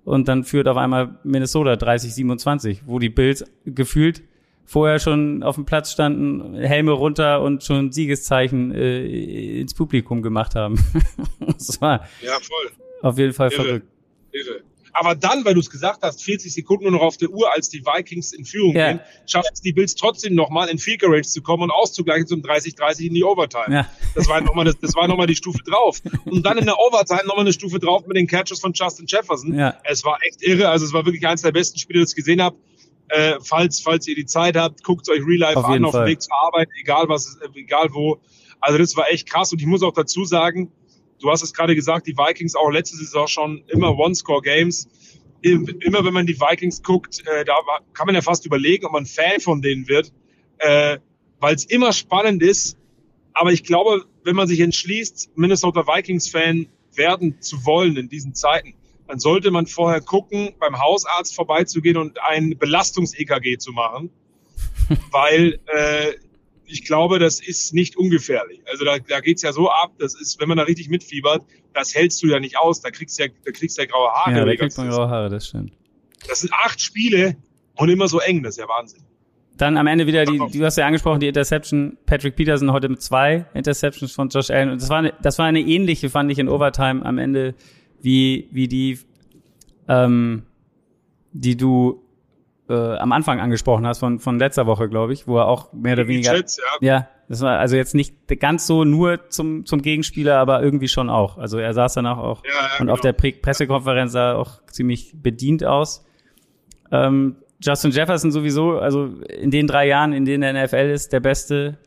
und dann führt auf einmal Minnesota 30-27, wo die Bills gefühlt vorher schon auf dem Platz standen, Helme runter und schon Siegeszeichen äh, ins Publikum gemacht haben. das war ja, voll. auf jeden Fall Irre. verrückt. Irre. Aber dann, weil du es gesagt hast, 40 Sekunden nur noch auf der Uhr, als die Vikings in Führung ja. gehen, schafft es die Bills trotzdem nochmal in Field Range zu kommen und auszugleichen zum 30-30 in die Overtime. Ja. Das war nochmal das, das war noch mal die Stufe drauf. Und dann in der Overtime nochmal eine Stufe drauf mit den Catches von Justin Jefferson. Ja. Es war echt irre. Also es war wirklich eines der besten Spiele, das ich gesehen habe. Äh, falls, falls ihr die Zeit habt, guckt euch Real Life auf an, auf dem Weg zur Arbeit, egal was, egal wo. Also das war echt krass. Und ich muss auch dazu sagen, Du hast es gerade gesagt, die Vikings auch letzte Saison schon immer One-Score-Games. Immer wenn man die Vikings guckt, äh, da kann man ja fast überlegen, ob man Fan von denen wird, äh, weil es immer spannend ist. Aber ich glaube, wenn man sich entschließt, Minnesota Vikings-Fan werden zu wollen in diesen Zeiten, dann sollte man vorher gucken, beim Hausarzt vorbeizugehen und ein Belastungs-EKG zu machen, weil äh, ich glaube, das ist nicht ungefährlich. Also da, da geht's ja so ab, das ist, wenn man da richtig mitfiebert, das hältst du ja nicht aus. Da kriegst du ja, da kriegst du ja graue Haare. Ja, da kriegt man graue Haare, das stimmt. Das sind acht Spiele und immer so eng, das ist ja Wahnsinn. Dann am Ende wieder die, du hast ja angesprochen, die Interception, Patrick Peterson heute mit zwei Interceptions von Josh Allen. Und das war eine, das war eine ähnliche, fand ich in Overtime am Ende, wie, wie die, ähm, die du äh, am Anfang angesprochen hast von, von letzter Woche, glaube ich, wo er auch mehr oder weniger. Chats, ja. ja, das war also jetzt nicht ganz so nur zum, zum Gegenspieler, aber irgendwie schon auch. Also er saß danach auch ja, ja, und genau. auf der Pre Pressekonferenz sah er auch ziemlich bedient aus. Ähm, Justin Jefferson sowieso, also in den drei Jahren, in denen der NFL ist, der Beste,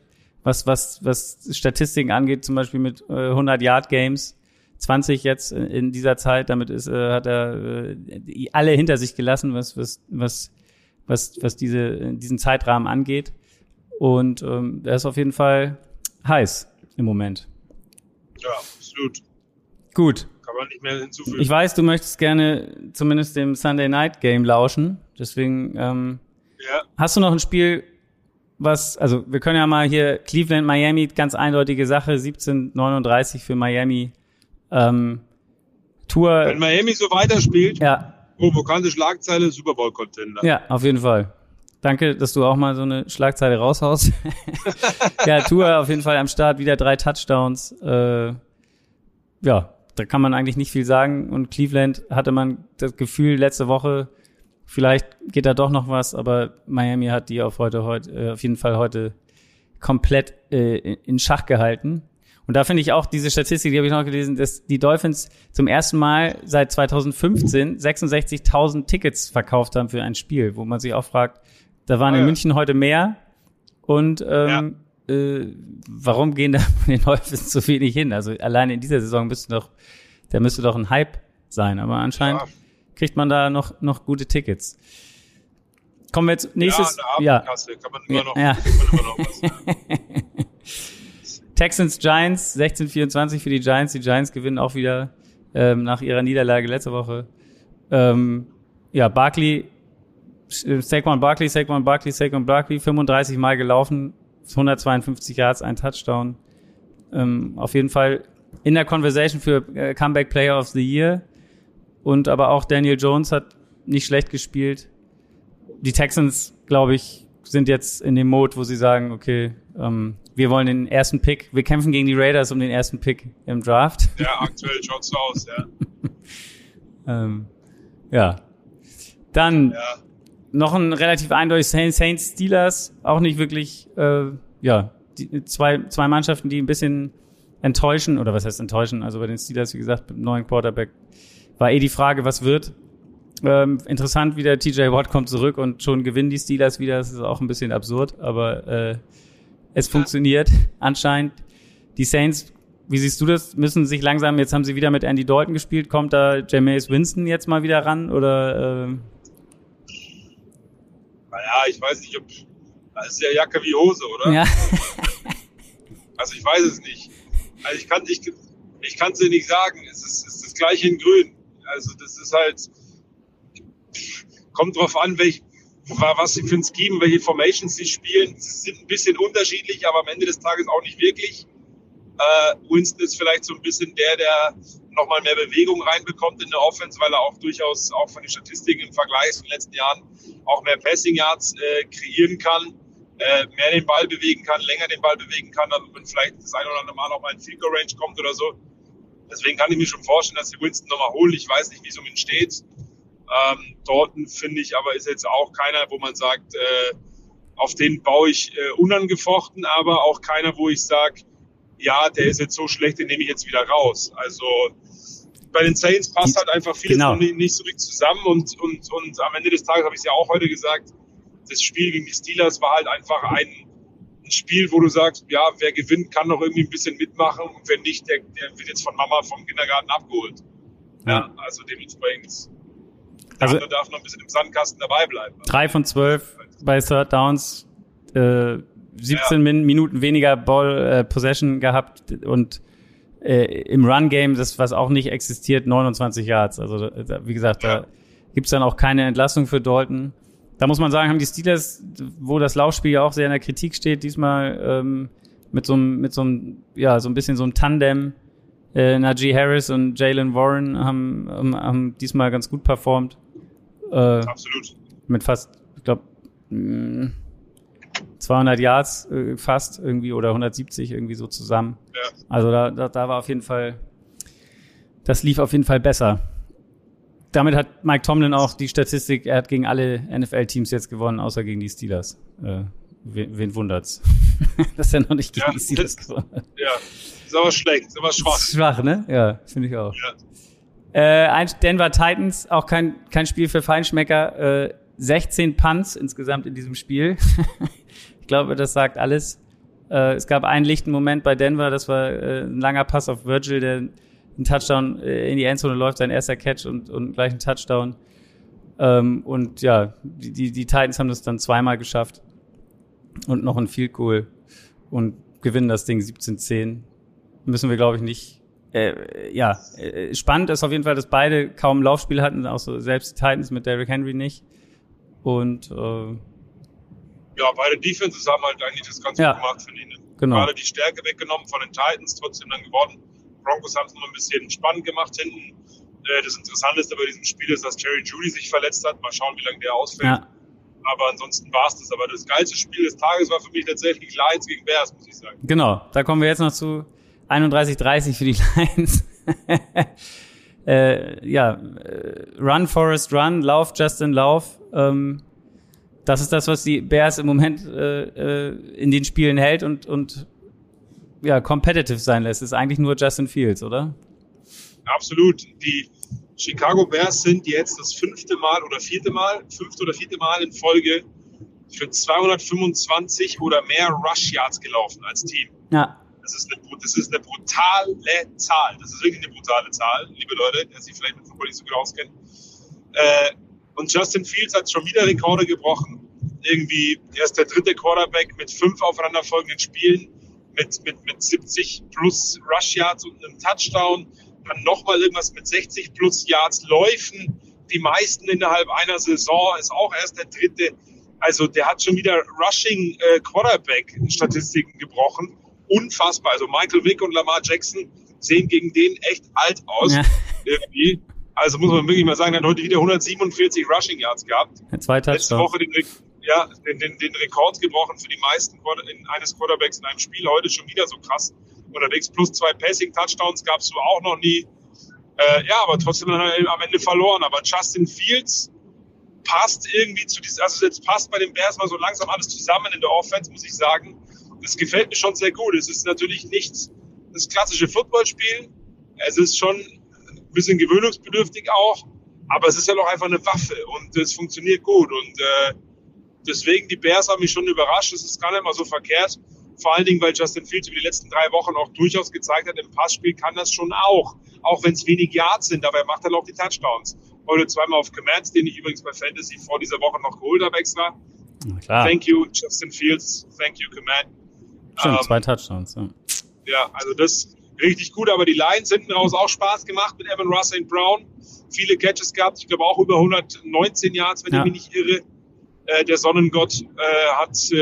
was, was, was Statistiken angeht, zum Beispiel mit äh, 100 Yard Games, 20 jetzt in dieser Zeit, damit ist, äh, hat er äh, alle hinter sich gelassen, was, was, was, was, was diese, diesen Zeitrahmen angeht. Und ähm, er ist auf jeden Fall heiß im Moment. Ja, absolut. Gut. Kann man nicht mehr hinzufügen. Ich weiß, du möchtest gerne zumindest dem Sunday Night Game lauschen. Deswegen ähm, ja. hast du noch ein Spiel, was, also wir können ja mal hier Cleveland, Miami, ganz eindeutige Sache, 1739 für Miami. Ähm, Tour. Wenn Miami so weiterspielt, ja. Provokante Schlagzeile, Super Bowl Contender. Ja, auf jeden Fall. Danke, dass du auch mal so eine Schlagzeile raushaust. ja, Tour auf jeden Fall am Start, wieder drei Touchdowns. Äh, ja, da kann man eigentlich nicht viel sagen. Und Cleveland hatte man das Gefühl letzte Woche, vielleicht geht da doch noch was, aber Miami hat die auf heute, heute äh, auf jeden Fall heute komplett äh, in Schach gehalten. Und da finde ich auch diese Statistik, die habe ich noch gelesen, dass die Dolphins zum ersten Mal seit 2015 66.000 Tickets verkauft haben für ein Spiel, wo man sich auch fragt, da waren oh, in München heute mehr. Und ähm, ja. äh, warum gehen da von den Dolphins so wenig hin? Also alleine in dieser Saison müsste doch, da müsste doch ein Hype sein. Aber anscheinend ja. kriegt man da noch, noch gute Tickets. Kommen wir jetzt nächstes. Ja, kann man immer noch, ja. man immer noch was. Texans Giants 16-24 für die Giants. Die Giants gewinnen auch wieder ähm, nach ihrer Niederlage letzte Woche. Ähm, ja, Barkley Saquon Barkley, Saquon Barkley, Saquon Barkley, 35 Mal gelaufen, 152 Yards, ein Touchdown. Ähm, auf jeden Fall in der Conversation für äh, Comeback Player of the Year. Und aber auch Daniel Jones hat nicht schlecht gespielt. Die Texans, glaube ich, sind jetzt in dem Mode, wo sie sagen, okay, ähm, wir wollen den ersten Pick. Wir kämpfen gegen die Raiders um den ersten Pick im Draft. Ja, aktuell schaut's so aus, ja. ähm, ja. Dann ja noch ein relativ eindeutig Saints Steelers, auch nicht wirklich, äh, ja, die, zwei, zwei Mannschaften, die ein bisschen enttäuschen, oder was heißt enttäuschen? Also bei den Steelers, wie gesagt, mit dem neuen Quarterback war eh die Frage, was wird. Ähm, interessant, wieder TJ Watt kommt zurück und schon gewinnen die Steelers wieder. Das ist auch ein bisschen absurd, aber äh, es ja. funktioniert anscheinend. Die Saints, wie siehst du das? Müssen sich langsam, jetzt haben sie wieder mit Andy Dalton gespielt, kommt da Jameis Winston jetzt mal wieder ran oder äh, naja, ich weiß nicht, ob. Das ist ja Jacke wie Hose, oder? Ja. also ich weiß es nicht. Also ich kann ich, ich kann es dir nicht sagen. Es ist, es ist das gleiche in Grün. Also das ist halt. Kommt drauf an, welch, was sie für ein Scheme, welche Formations sie spielen. Sie sind ein bisschen unterschiedlich, aber am Ende des Tages auch nicht wirklich. Äh, Winston ist vielleicht so ein bisschen der, der nochmal mehr Bewegung reinbekommt in der Offense, weil er auch durchaus auch von den Statistiken im Vergleich zu den letzten Jahren auch mehr Passing Yards äh, kreieren kann, äh, mehr den Ball bewegen kann, länger den Ball bewegen kann, damit man vielleicht das ein oder andere Mal noch mal in Field Range kommt oder so. Deswegen kann ich mir schon vorstellen, dass die Winston nochmal holen. Ich weiß nicht, wie es um ihn steht. Ähm, Dorten finde ich aber ist jetzt auch keiner, wo man sagt, äh, auf den baue ich äh, unangefochten, aber auch keiner, wo ich sage, ja, der ist jetzt so schlecht, den nehme ich jetzt wieder raus. Also bei den Saints passt halt einfach vieles genau. nicht, nicht so richtig zusammen und, und, und am Ende des Tages habe ich es ja auch heute gesagt, das Spiel gegen die Steelers war halt einfach ein, ein Spiel, wo du sagst, ja, wer gewinnt, kann noch irgendwie ein bisschen mitmachen und wenn nicht, der, der wird jetzt von Mama vom Kindergarten abgeholt. Ja, ja also dementsprechend. Der also, darf noch ein bisschen im Sandkasten dabei bleiben. Drei von zwölf bei Third Downs, äh, 17 ja. Minuten weniger Ball äh, Possession gehabt und äh, im Run-Game, das was auch nicht existiert, 29 Yards. Also da, wie gesagt, ja. da gibt's dann auch keine Entlassung für Dalton. Da muss man sagen, haben die Steelers, wo das Laufspiel ja auch sehr in der Kritik steht, diesmal ähm, mit so einem, mit so einem, ja, so ein bisschen so einem Tandem. Äh, Najee Harris und Jalen Warren haben, haben, haben diesmal ganz gut performt. Äh, Absolut. Mit fast, ich glaube, mm, 200 Yards äh, fast irgendwie oder 170 irgendwie so zusammen. Ja. Also da, da, da war auf jeden Fall, das lief auf jeden Fall besser. Damit hat Mike Tomlin auch die Statistik, er hat gegen alle NFL-Teams jetzt gewonnen, außer gegen die Steelers. Äh, wen, wen wundert's? Dass er noch nicht gegen ja, die Steelers gewonnen hat. Ja, ist aber schlecht, ist aber schwach. Schwach, ne? Ja, finde ich auch. Ja. Äh, Denver Titans, auch kein, kein Spiel für Feinschmecker. Äh, 16 Punts insgesamt in diesem Spiel. ich glaube, das sagt alles. Äh, es gab einen lichten Moment bei Denver, das war äh, ein langer Pass auf Virgil, der einen Touchdown äh, in die Endzone läuft, sein erster Catch und, und gleich ein Touchdown. Ähm, und ja, die, die, die Titans haben das dann zweimal geschafft. Und noch ein Field Goal. Und gewinnen das Ding 17-10. Müssen wir, glaube ich, nicht äh, ja, äh, spannend ist auf jeden Fall, dass beide kaum Laufspiel hatten, auch so selbst die Titans mit Derrick Henry nicht. Und äh, ja, beide Defenses haben halt eigentlich das Ganze ja, gemacht für ihn. Genau. Gerade die Stärke weggenommen von den Titans, trotzdem dann gewonnen. Broncos haben es noch ein bisschen spannend gemacht hinten. Äh, das Interessanteste bei diesem Spiel ist, dass Jerry Judy sich verletzt hat. Mal schauen, wie lange der ausfällt. Ja. Aber ansonsten war es das. Aber das geilste Spiel des Tages war für mich tatsächlich Lions gegen Bears, muss ich sagen. Genau, da kommen wir jetzt noch zu. 31-30 für die Lions. äh, ja, äh, Run, Forest, Run, Lauf, Justin, Lauf. Ähm, das ist das, was die Bears im Moment äh, äh, in den Spielen hält und, und ja, competitive sein lässt. Ist eigentlich nur Justin Fields, oder? Absolut. Die Chicago Bears sind jetzt das fünfte Mal oder vierte Mal, fünfte oder vierte Mal in Folge für 225 oder mehr Rush Yards gelaufen als Team. Ja. Das ist, eine, das ist eine brutale Zahl. Das ist wirklich eine brutale Zahl, liebe Leute, die sich vielleicht mit Football nicht so gut auskennen. Äh, und Justin Fields hat schon wieder Rekorde gebrochen. Irgendwie, er ist der dritte Quarterback mit fünf aufeinanderfolgenden Spielen, mit, mit, mit 70 plus Rush Yards und einem Touchdown. Dann nochmal irgendwas mit 60 plus Yards Läufen. Die meisten innerhalb einer Saison ist auch erst der dritte. Also der hat schon wieder Rushing äh, Quarterback Statistiken gebrochen unfassbar. Also Michael Vick und Lamar Jackson sehen gegen den echt alt aus. Ja. Irgendwie. Also muss man wirklich mal sagen, er hat heute wieder 147 Rushing Yards gehabt. Zwei Letzte Woche den, ja, den, den, den Rekord gebrochen für die meisten in, eines Quarterbacks in einem Spiel. Heute schon wieder so krass unterwegs. Plus zwei Passing Touchdowns gab es so auch noch nie. Äh, ja, aber trotzdem dann am Ende verloren. Aber Justin Fields passt irgendwie zu diesem, also jetzt passt bei den Bears mal so langsam alles zusammen in der Offense, muss ich sagen das gefällt mir schon sehr gut. Es ist natürlich nicht das klassische Footballspiel. Es ist schon ein bisschen gewöhnungsbedürftig auch, aber es ist ja noch einfach eine Waffe und es funktioniert gut. Und äh, deswegen, die Bears haben mich schon überrascht. Es ist gar nicht mal so verkehrt. Vor allen Dingen, weil Justin Fields über die letzten drei Wochen auch durchaus gezeigt hat, im Passspiel kann das schon auch. Auch wenn es wenig Yards sind, aber er macht dann auch die Touchdowns. Heute zweimal auf Command, den ich übrigens bei Fantasy vor dieser Woche noch geholt habe extra. Klar. Thank you, Justin Fields. Thank you, Command. Stimmt, ähm, zwei Touchdowns, ja. Ja, also das richtig gut, aber die Lions hinten raus auch Spaß gemacht mit Evan Russell Brown. Viele Catches gehabt, ich glaube auch über 119 Yards, wenn ja. ich mich nicht irre. Äh, der Sonnengott äh, hat äh,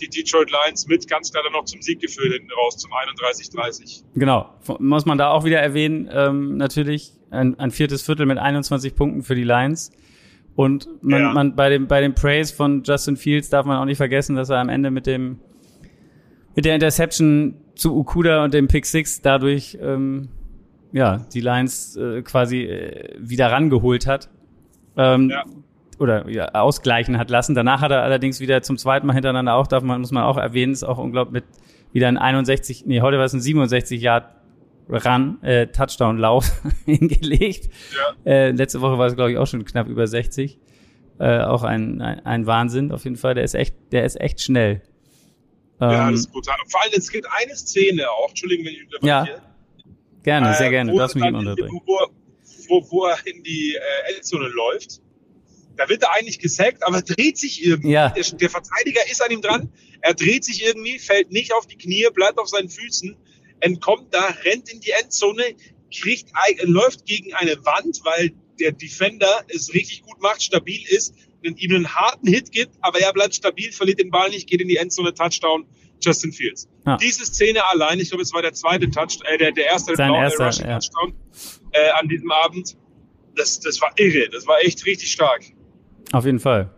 die Detroit Lions mit ganz klar dann noch zum Sieg geführt hinten raus, zum 31-30. Genau, muss man da auch wieder erwähnen, ähm, natürlich ein, ein viertes Viertel mit 21 Punkten für die Lions. Und man, ja. man bei dem bei dem Praise von Justin Fields darf man auch nicht vergessen, dass er am Ende mit dem mit der Interception zu Ukuda und dem Pick Six dadurch ähm, ja die Lions äh, quasi äh, wieder rangeholt hat. Ähm, ja. Oder ja, ausgleichen hat lassen. Danach hat er allerdings wieder zum zweiten Mal hintereinander auch, darf man, muss man auch erwähnen, ist auch unglaublich mit wieder ein 61, nee, heute war es ein 67 Yard Run, äh, Touchdown-Lauf hingelegt. Ja. Äh, letzte Woche war es, glaube ich, auch schon knapp über 60. Äh, auch ein, ein, ein Wahnsinn auf jeden Fall. Der ist echt, der ist echt schnell. Ja, das ähm, ist brutal. Vor allem, es gibt eine Szene auch, Entschuldigung, wenn ich unterbreche. Ja, gerne, sehr gerne, äh, darfst mich unterbrechen. Wo, wo, wo er in die äh, Endzone läuft, da wird er eigentlich gesackt, aber dreht sich irgendwie. Ja. Der, der, Verteidiger ist an ihm dran, er dreht sich irgendwie, fällt nicht auf die Knie, bleibt auf seinen Füßen, entkommt da, rennt in die Endzone, kriegt, läuft gegen eine Wand, weil der Defender es richtig gut macht, stabil ist, ihm einen harten Hit gibt, aber er bleibt stabil, verliert den Ball nicht, geht in die Endzone, Touchdown, Justin Fields. Ja. Diese Szene allein, ich glaube, es war der zweite Touchdown, äh, der, der erste Sein Ball, erster, Rushing ja. Touchdown äh, an diesem Abend. Das, das war irre, das war echt richtig stark. Auf jeden Fall.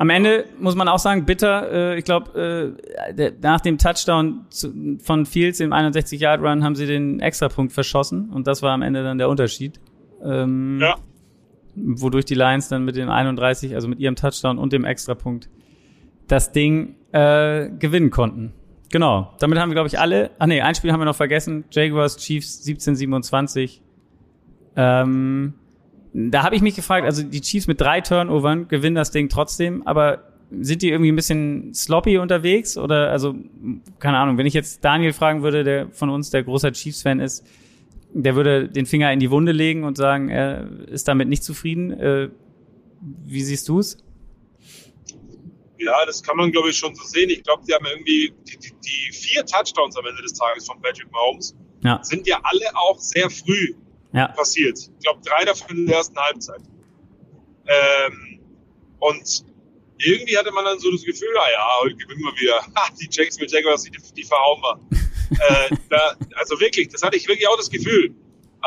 Am Ende muss man auch sagen, bitter, äh, ich glaube, äh, nach dem Touchdown zu, von Fields im 61-Yard-Run haben sie den Extrapunkt verschossen und das war am Ende dann der Unterschied. Ähm, ja. Wodurch die Lions dann mit dem 31, also mit ihrem Touchdown und dem Extrapunkt, das Ding äh, gewinnen konnten. Genau. Damit haben wir, glaube ich, alle. Ach nee, ein Spiel haben wir noch vergessen. Jaguars Chiefs 1727. Ähm, da habe ich mich gefragt, also die Chiefs mit drei Turnovern gewinnen das Ding trotzdem, aber sind die irgendwie ein bisschen sloppy unterwegs oder also keine Ahnung, wenn ich jetzt Daniel fragen würde, der von uns der großer Chiefs Fan ist, der würde den Finger in die Wunde legen und sagen, er ist damit nicht zufrieden. Äh, wie siehst du es? Ja, das kann man glaube ich schon so sehen. Ich glaube, die haben irgendwie die, die, die, vier Touchdowns am Ende des Tages von Patrick Mahomes ja. sind ja alle auch sehr früh ja. passiert. Ich glaube, drei davon in der ersten Halbzeit. Ähm, und irgendwie hatte man dann so das Gefühl, ah ja, heute gewinnen wir wieder. Ha, die Jacksonville Jaguars, die, die verhauen wir. Äh, da, also wirklich, das hatte ich wirklich auch das Gefühl.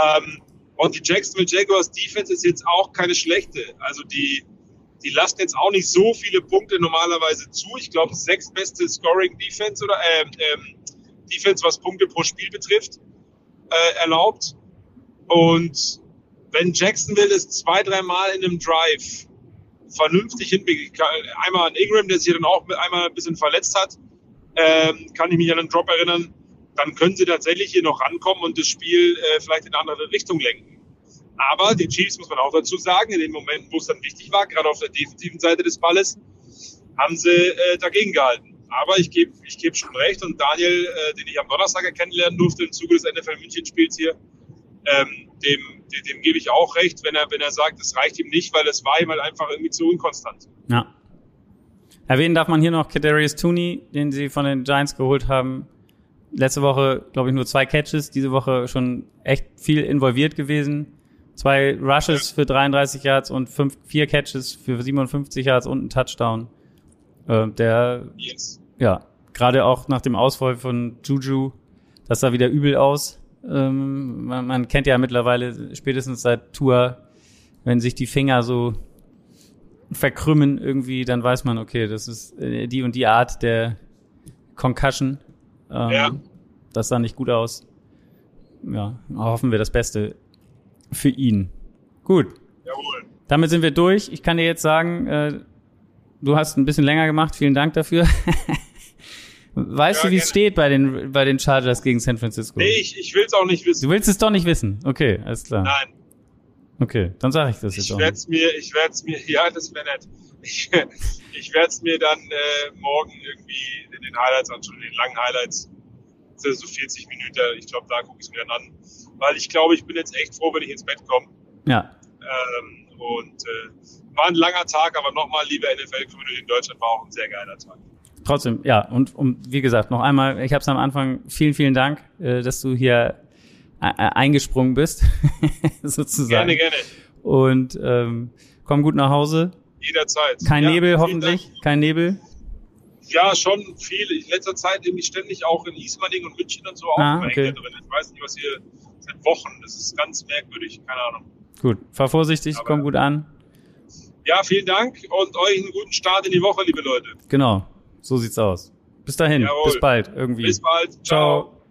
Ähm, und die Jacksonville Jaguars Defense ist jetzt auch keine schlechte. Also die, die lassen jetzt auch nicht so viele Punkte normalerweise zu. Ich glaube, sechs beste Scoring Defense oder äh, ähm, Defense, was Punkte pro Spiel betrifft, äh, erlaubt. Und wenn Jacksonville es zwei, dreimal in einem Drive vernünftig hinbekriegt, einmal an Ingram, der sich dann auch einmal ein bisschen verletzt hat, ähm, kann ich mich an einen Drop erinnern, dann können sie tatsächlich hier noch rankommen und das Spiel äh, vielleicht in eine andere Richtung lenken. Aber die Chiefs, muss man auch dazu sagen, in den Momenten, wo es dann wichtig war, gerade auf der defensiven Seite des Balles, haben sie äh, dagegen gehalten. Aber ich gebe ich geb schon recht und Daniel, äh, den ich am Donnerstag kennenlernen durfte im Zuge des NFL München Spiels hier, ähm, dem, dem, dem gebe ich auch recht, wenn er, wenn er sagt, es reicht ihm nicht, weil es war ihm halt einfach irgendwie zu unkonstant. Ja. Erwähnen darf man hier noch Kadarius Tooney, den sie von den Giants geholt haben. Letzte Woche, glaube ich, nur zwei Catches, diese Woche schon echt viel involviert gewesen. Zwei Rushes für 33 Yards und fünf, vier Catches für 57 Yards und ein Touchdown. Äh, der, yes. ja, gerade auch nach dem Ausfall von Juju, das sah wieder übel aus. Ähm, man, man, kennt ja mittlerweile spätestens seit Tour, wenn sich die Finger so verkrümmen irgendwie, dann weiß man, okay, das ist äh, die und die Art der Concussion. Ähm, ja. Das sah nicht gut aus. Ja, hoffen wir das Beste für ihn. Gut. Jawohl. Damit sind wir durch. Ich kann dir jetzt sagen, äh, du hast ein bisschen länger gemacht. Vielen Dank dafür. Weißt ja, du, wie es steht bei den, bei den Chargers gegen San Francisco? Nee, ich, ich will es auch nicht wissen. Du willst es doch nicht wissen? Okay, alles klar. Nein. Okay, dann sage ich das jetzt ich auch. Werd's mir, ich werde es mir, ja, das wäre nett. Ich, ich werde es mir dann äh, morgen irgendwie in den Highlights anschauen, in den langen Highlights. So 40 Minuten, ich glaube, da gucke ich es mir dann an. Weil ich glaube, ich bin jetzt echt froh, wenn ich ins Bett komme. Ja. Ähm, und äh, war ein langer Tag, aber nochmal, liebe NFL-Community in Deutschland, war auch ein sehr geiler Tag trotzdem, ja, und um, wie gesagt, noch einmal, ich habe es am Anfang, vielen, vielen Dank, äh, dass du hier äh, eingesprungen bist, sozusagen. Gerne, gerne. Und ähm, komm gut nach Hause. Jederzeit. Kein ja, Nebel, hoffentlich. Dank. Kein Nebel. Ja, schon viel. In letzter Zeit irgendwie ständig auch in Ismaning und München und so auch ah, okay. drin. Ich weiß nicht, was hier seit Wochen. Das ist ganz merkwürdig. Keine Ahnung. Gut, fahr vorsichtig, Aber, komm gut an. Ja, vielen Dank und euch einen guten Start in die Woche, liebe Leute. Genau. So sieht's aus. Bis dahin, Jawohl. bis bald irgendwie. Bis bald. Ciao. Ciao.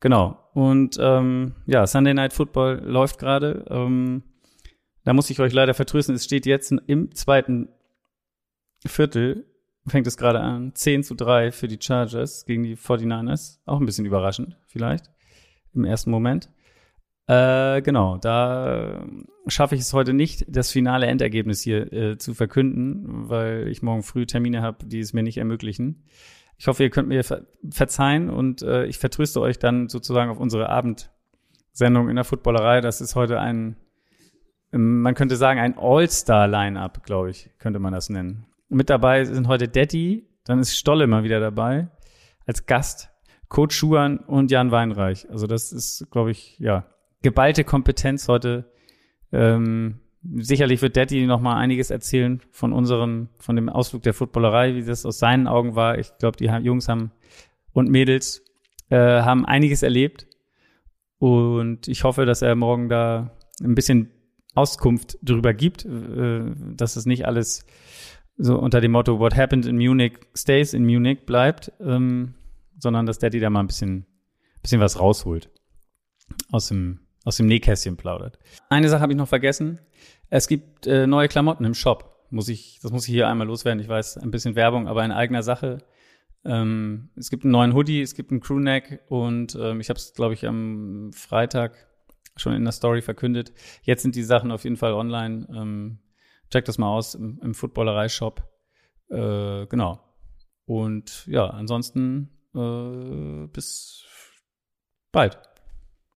Genau. Und ähm, ja, Sunday Night Football läuft gerade. Ähm, da muss ich euch leider vertrösten. Es steht jetzt im zweiten Viertel, fängt es gerade an, 10 zu 3 für die Chargers gegen die 49ers. Auch ein bisschen überraschend, vielleicht, im ersten Moment. Äh, genau, da schaffe ich es heute nicht, das finale Endergebnis hier äh, zu verkünden, weil ich morgen früh Termine habe, die es mir nicht ermöglichen. Ich hoffe, ihr könnt mir ver verzeihen und äh, ich vertröste euch dann sozusagen auf unsere Abendsendung in der Footballerei. Das ist heute ein, man könnte sagen, ein All-Star-Line-Up, glaube ich, könnte man das nennen. Mit dabei sind heute Daddy, dann ist Stolle mal wieder dabei als Gast, Coach Schuhan und Jan Weinreich. Also das ist, glaube ich, ja, geballte Kompetenz heute. Ähm, sicherlich wird Daddy noch mal einiges erzählen von unserem, von dem Ausflug der Footballerei, wie das aus seinen Augen war. Ich glaube, die Jungs haben und Mädels äh, haben einiges erlebt und ich hoffe, dass er morgen da ein bisschen Auskunft darüber gibt, äh, dass es nicht alles so unter dem Motto What happened in Munich stays in Munich bleibt, ähm, sondern dass Daddy da mal ein bisschen, bisschen was rausholt aus dem aus dem Nähkästchen plaudert. Eine Sache habe ich noch vergessen. Es gibt äh, neue Klamotten im Shop. Muss ich, das muss ich hier einmal loswerden. Ich weiß, ein bisschen Werbung, aber in eigener Sache. Ähm, es gibt einen neuen Hoodie, es gibt einen Crewneck und ähm, ich habe es, glaube ich, am Freitag schon in der Story verkündet. Jetzt sind die Sachen auf jeden Fall online. Ähm, check das mal aus im, im Footballerei-Shop. Äh, genau. Und ja, ansonsten äh, bis bald.